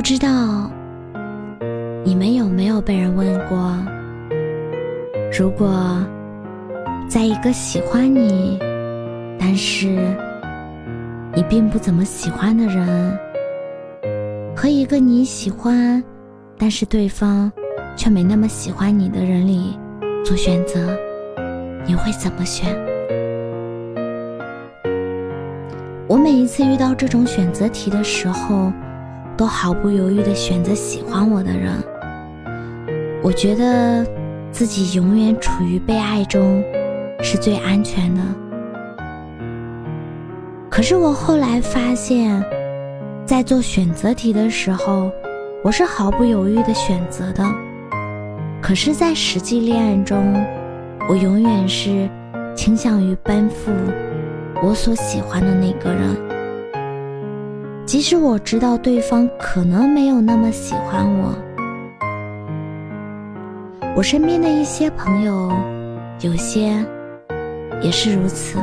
不知道你们有没有被人问过，如果在一个喜欢你，但是你并不怎么喜欢的人，和一个你喜欢，但是对方却没那么喜欢你的人里做选择，你会怎么选？我每一次遇到这种选择题的时候，都毫不犹豫的选择喜欢我的人。我觉得自己永远处于被爱中，是最安全的。可是我后来发现，在做选择题的时候，我是毫不犹豫的选择的。可是，在实际恋爱中，我永远是倾向于奔赴我所喜欢的那个人。即使我知道对方可能没有那么喜欢我，我身边的一些朋友，有些也是如此。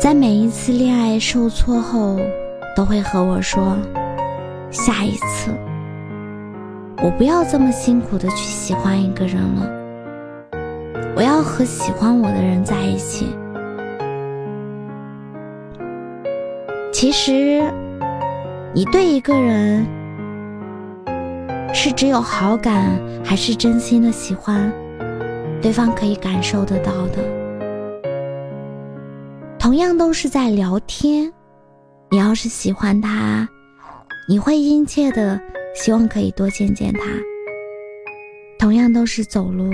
在每一次恋爱受挫后，都会和我说：“下一次，我不要这么辛苦的去喜欢一个人了，我要和喜欢我的人在一起。”其实，你对一个人是只有好感，还是真心的喜欢，对方可以感受得到的。同样都是在聊天，你要是喜欢他，你会殷切的希望可以多见见他。同样都是走路，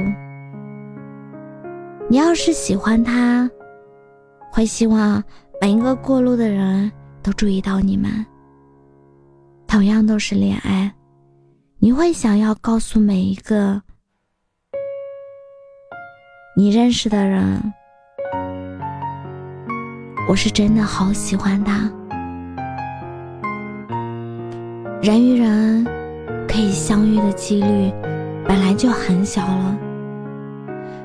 你要是喜欢他，会希望每一个过路的人。都注意到你们。同样都是恋爱，你会想要告诉每一个你认识的人，我是真的好喜欢他。人与人可以相遇的几率本来就很小了，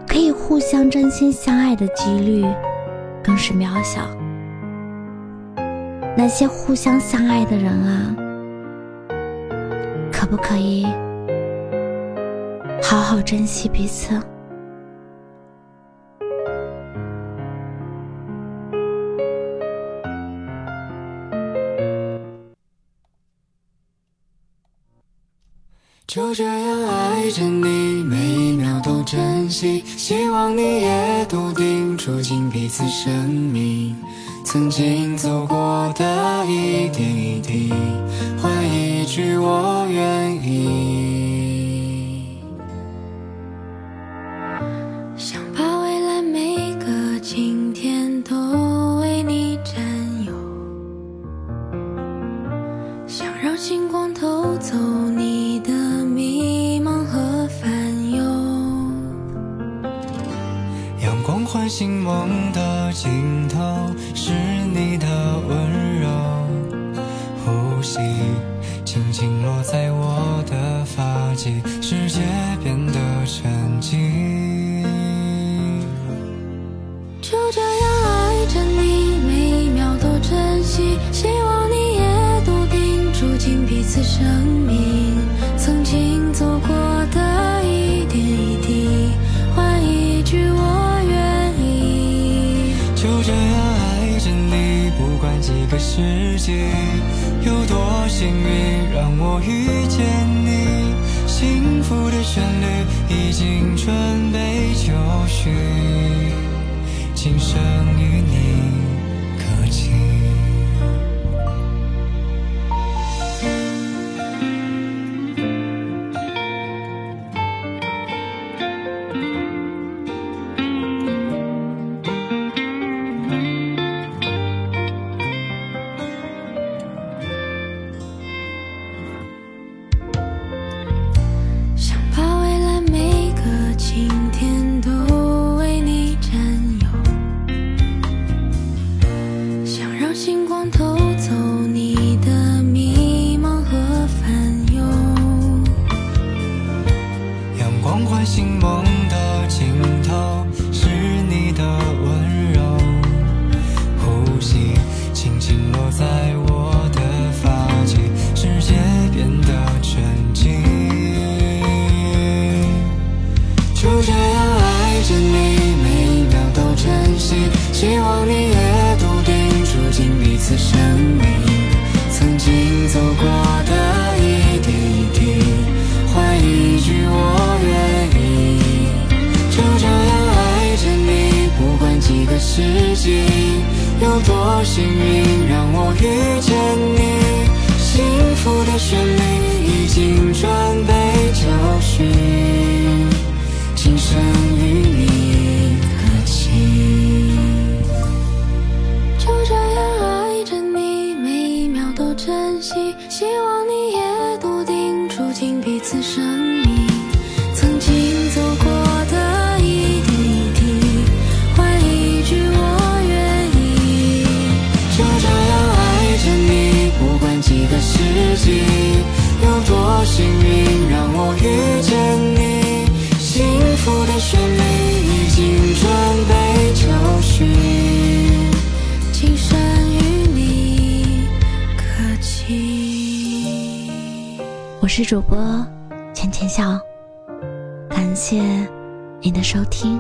可以互相真心相爱的几率更是渺小。那些互相相爱的人啊，可不可以好好珍惜彼此？就这样爱着你，每一秒都珍惜，希望你也笃定住进彼此生命。曾经走过的一点一滴，换一句我愿意。光唤醒梦的尽头。是你的温柔，呼吸轻轻落在我的发际，世界变得沉寂。世纪，有多幸运让我遇见你，幸福的旋律已经准备就绪，今生与你。让星光透。住进彼此生命。曾经走过的一点一滴，换一句我愿意。就这样爱着你，不管几个世纪，有多幸运让我遇见你。幸福的旋律已经准备就绪，今生我是主播浅浅笑，感谢您的收听。